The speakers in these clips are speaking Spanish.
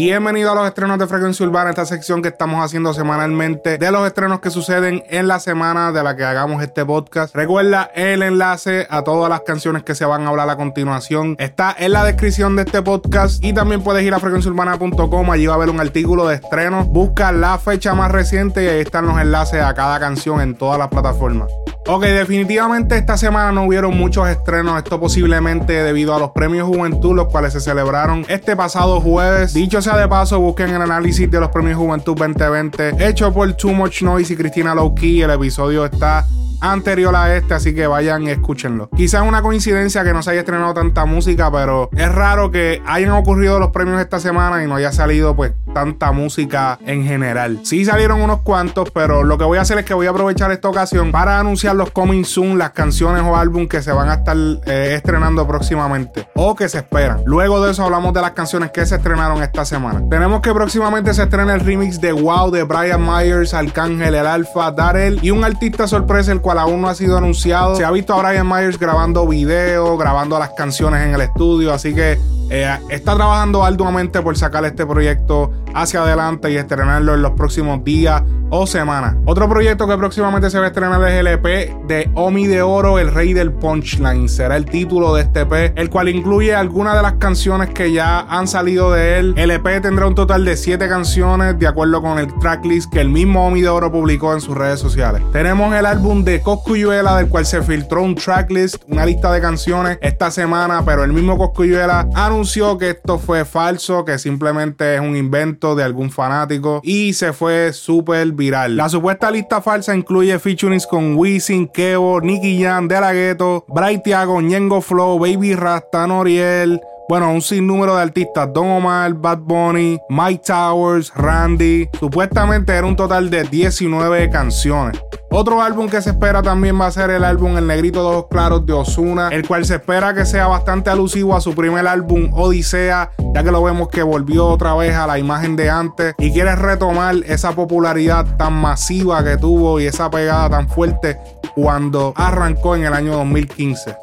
Bienvenido a los estrenos de Frecuencia Urbana, esta sección que estamos haciendo semanalmente de los estrenos que suceden en la semana de la que hagamos este podcast. Recuerda el enlace a todas las canciones que se van a hablar a continuación. Está en la descripción de este podcast y también puedes ir a frecuenciaurbana.com, allí va a haber un artículo de estreno. Busca la fecha más reciente y ahí están los enlaces a cada canción en todas las plataformas. Ok, definitivamente esta semana no hubieron muchos estrenos, esto posiblemente debido a los premios Juventud, los cuales se celebraron este pasado jueves. Dicho sea de paso, busquen el análisis de los premios Juventud 2020 hecho por Too Much Noise y Cristina Lowkey. El episodio está anterior a este, así que vayan y escúchenlo. Quizás una coincidencia que no se haya estrenado tanta música, pero es raro que hayan ocurrido los premios esta semana y no haya salido pues tanta música en general. Sí salieron unos cuantos, pero lo que voy a hacer es que voy a aprovechar esta ocasión para anunciar los coming soon, las canciones o álbum que se van a estar eh, estrenando próximamente o que se esperan. Luego de eso hablamos de las canciones que se estrenaron esta semana. Tenemos que próximamente se estrena el remix de Wow de Brian Myers, Arcángel, El Alfa, Darrell y un artista sorpresa el cual aún no ha sido anunciado. Se ha visto a Brian Myers grabando video, grabando las canciones en el estudio, así que eh, está trabajando arduamente por sacar este proyecto hacia adelante y estrenarlo en los próximos días o semanas. Otro proyecto que próximamente se va a estrenar es el EP de Omi de Oro, el rey del punchline. Será el título de este EP, el cual incluye algunas de las canciones que ya han salido de él. El EP tendrá un total de 7 canciones, de acuerdo con el tracklist que el mismo Omi de Oro publicó en sus redes sociales. Tenemos el álbum de Coscuyuela, del cual se filtró un tracklist, una lista de canciones esta semana, pero el mismo Coscuyuela anunció que esto fue falso, que simplemente es un invento de algún fanático y se fue súper viral. La supuesta lista falsa incluye featurings con Wisin, Kevo, Nicky Jam, De La Ghetto, Bright Tiago, Ñengo Flow, Baby Rasta, Noriel, bueno, un sinnúmero de artistas, Don Omar, Bad Bunny, Mike Towers, Randy. Supuestamente era un total de 19 canciones. Otro álbum que se espera también va a ser el álbum El Negrito de Ojos Claros de Osuna, el cual se espera que sea bastante alusivo a su primer álbum Odisea, ya que lo vemos que volvió otra vez a la imagen de antes y quiere retomar esa popularidad tan masiva que tuvo y esa pegada tan fuerte cuando arrancó en el año 2015.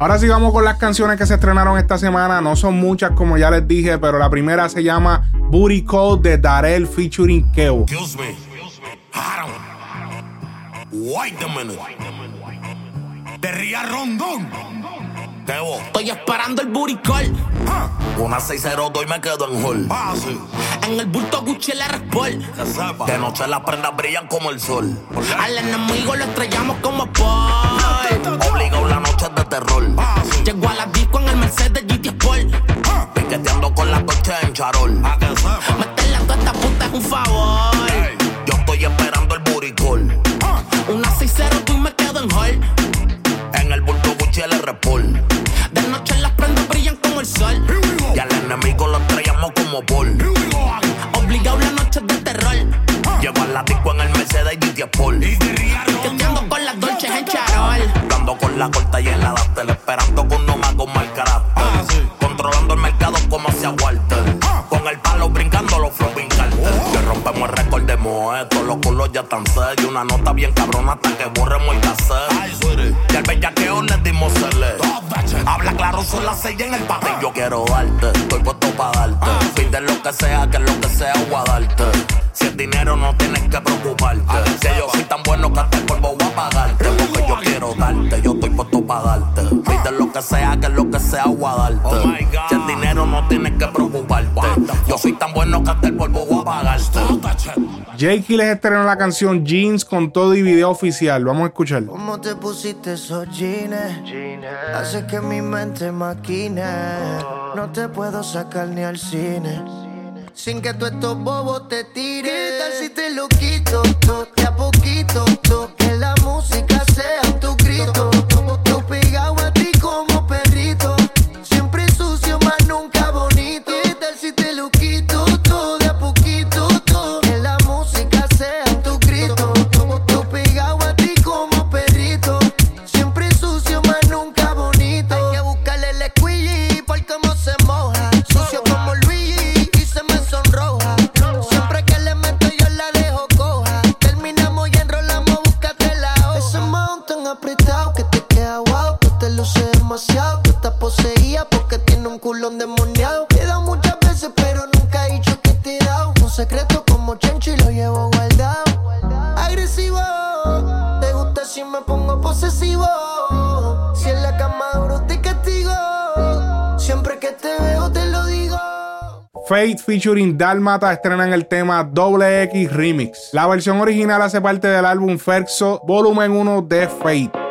Ahora sí vamos con las canciones que se estrenaron esta semana. No son muchas como ya les dije, pero la primera se llama Booty Code de Darel featuring Keo. Excuse me. Wait a minute. De Ría Rondón. Keo. Estoy esperando el booty call. Una 602 y me quedo en hall. Ah, sí. En el bulto Gucci el R-Sport. De noche las prendas brillan como el sol. Al enemigo lo estrellamos como Paul. Obligado la noche de terror. Llegó a la disco en el Mercedes GT Sport. Piqueteando con la coche en charol. Y esperando con no más con mal carácter. Controlando el mercado como hacia Walter. Con el palo brincando los flopping cartel. Que rompemos el récord de Moeto, los culos ya están serios. Una nota bien cabrona hasta que borremos el cassette. Y al bellaqueo le dimos cele. Habla claro, son las seis en el patio. Yo quiero darte, estoy puesto para darte. Pide lo que sea, que lo que sea, voy a darte. Si es dinero, no tienes que preocuparte. Si yo soy tan bueno que hasta el polvo voy a pagarte. Porque yo quiero darte, yo estoy para darte. Pide lo que sea, que lo que sea, voy a darte. Si es dinero, no tienes que preocuparte. Yo soy tan bueno que hasta el polvo voy a pagarte. Jakey les estrenó la canción Jeans con todo y video oficial. Vamos a escucharlo. ¿Cómo te pusiste esos jeans? Hace que mi mente maquine. No te puedo sacar ni al cine. Sin que tú estos bobos te tiren. ¿Qué tal si te lo quito? to, De a poquito. to, endemoniado. Muchas veces, pero nunca he dicho que te he dado. Un secreto como chancho y lo llevo guardado. Agresivo, te gusta si me pongo posesivo. Si en la cama duro te castigo. Siempre que te veo te lo digo. Fate featuring Dalmata estrenan el tema Doble X Remix. La versión original hace parte del álbum Ferxo, volumen 1 de Fate.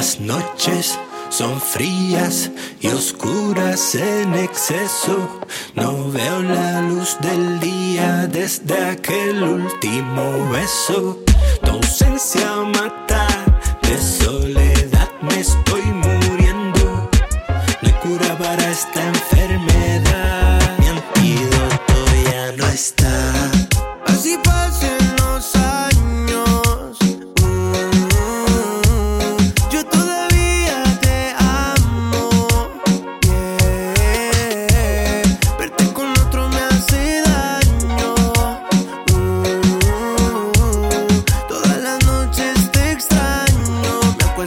Las noches son frías y oscuras en exceso. No veo la luz del día desde aquel último beso. Tu ausencia mata,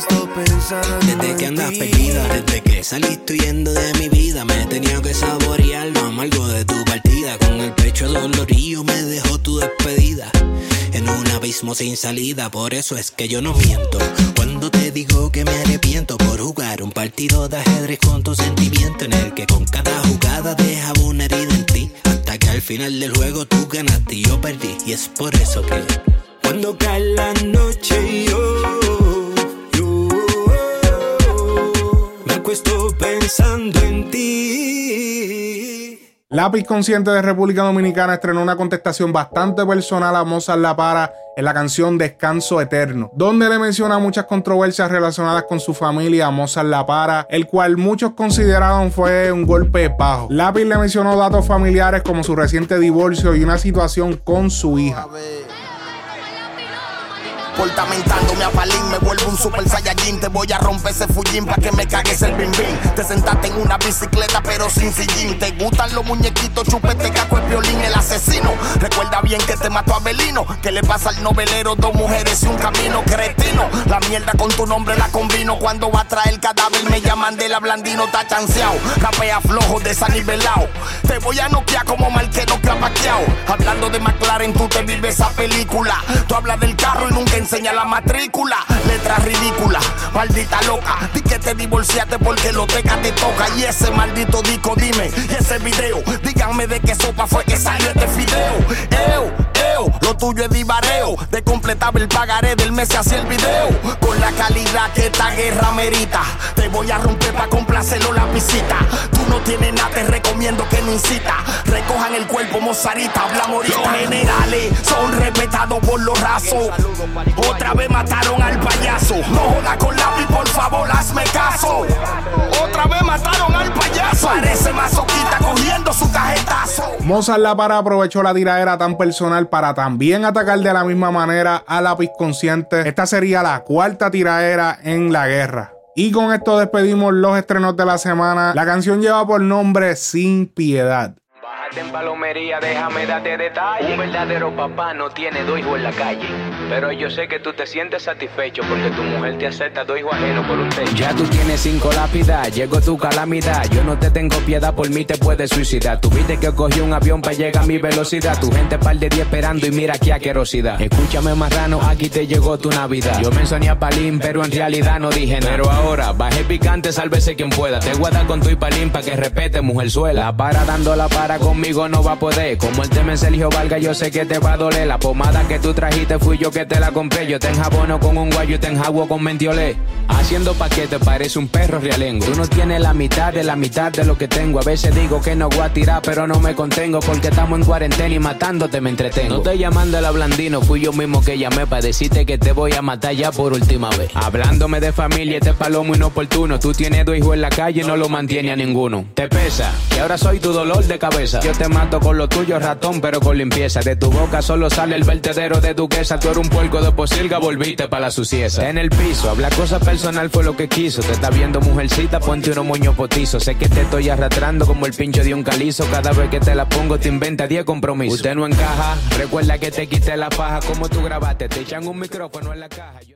pensando. Desde que andas perdida, desde que saliste huyendo de mi vida, me he tenido que saborear lo amargo de tu partida. Con el pecho dolorido me dejó tu despedida. En un abismo sin salida, por eso es que yo no miento. Cuando te digo que me arrepiento por jugar un partido de ajedrez con tu sentimiento, en el que con cada jugada dejaba una herida en ti. Hasta que al final del juego tú ganaste y yo perdí. Y es por eso que cuando cae la noche yo me acuesto pensando en ti. Lápiz Consciente de República Dominicana estrenó una contestación bastante personal a Mozart La Para en la canción Descanso Eterno, donde le menciona muchas controversias relacionadas con su familia a Mozart La Para, el cual muchos consideraron fue un golpe bajo. Lápiz le mencionó datos familiares como su reciente divorcio y una situación con su hija. Portamentándome a palín, me vuelvo un super saiyajin. Te voy a romper ese fullín pa' que me cagues el bim bim. Te sentaste en una bicicleta pero sin sillín. Te gustan los muñequitos, chupete, caco, el violín, el asesino. Recuerda bien que te mató a Belino Que le pasa al novelero, dos mujeres y un camino cretino. La mierda con tu nombre la combino. Cuando va a traer cadáver me llaman de la blandino, está chanceado. Rapea flojo, desanivelado Te voy a noquear como marquero clapaqueado Hablando de McLaren, tú te vives esa película. Tú hablas del carro y nunca enseña la matrícula. Letra ridícula, maldita loca. Di que te divorciaste porque lo teca te toca. Y ese maldito disco, dime, y ese video. Díganme de qué sopa fue que salió este fideo. Eo, lo tuyo es divareo. De completar el pagaré del mes hacia el video. Con la calidad que esta guerra merita. Te voy a romper pa' complacerlo la visita. Tú no tienes nada, te recomiendo que no incita. Recojan el cuerpo, mozarita, hablamos Los generales son respetados por los rasos. Otra vez mataron al payaso. No joda con lápiz, por favor, hazme caso. Otra vez mataron al payaso. Parece masoquita cogiendo su cajetazo. Mozart La Para aprovechó la tiradera tan personal para también atacar de la misma manera a Lápiz Consciente. Esta sería la cuarta tiradera en la guerra. Y con esto despedimos los estrenos de la semana. La canción lleva por nombre Sin Piedad. En palomería, déjame darte detalles. Un verdadero papá no tiene dos hijos en la calle. Pero yo sé que tú te sientes satisfecho porque tu mujer te acepta dos hijos ajenos por un techo. Ya tú tienes cinco lápidas, llegó tu calamidad. Yo no te tengo piedad, por mí te puedes suicidar. Tuviste que cogí un avión para llegar a mi velocidad. Tu gente par de día esperando y mira aquí aquerosidad. Escúchame, marrano, aquí te llegó tu Navidad. Yo me soñé a Palín, pero en realidad no dije nada. Pero ahora, bajé picante, sálvese quien pueda. Te guarda con tu y Palín pa' que respete, mujer suela. La para dando la para conmigo no va a poder. Como el tema es Sergio Valga, yo sé que te va a doler. La pomada que tú trajiste fui yo que te la compré. Yo te enjabono con un guayo, te enjabuo con mentiolé. Haciendo paquete parece un perro realengo. Tú no tienes la mitad de la mitad de lo que tengo. A veces digo que no voy a tirar, pero no me contengo. Porque estamos en cuarentena y matándote me entretengo. No te llamando el blandino, fui yo mismo que llamé para decirte que te voy a matar ya por última vez. Hablándome de familia, este palomo inoportuno. Tú tienes dos hijos en la calle y no lo mantiene a ninguno. Te pesa, que ahora soy tu dolor de cabeza. Yo te mato con lo tuyo, ratón, pero con limpieza. De tu boca solo sale el vertedero de duquesa. Tú eres un puerco de posilga, volviste para la sucieza. En el piso, habla cosa personal fue lo que quiso. Te está viendo mujercita, ponte unos moños potizos. Sé que te estoy arrastrando como el pincho de un calizo. Cada vez que te la pongo te inventa 10 compromisos. Usted no encaja, recuerda que te quité la paja como tú grabaste. Te echan un micrófono en la caja.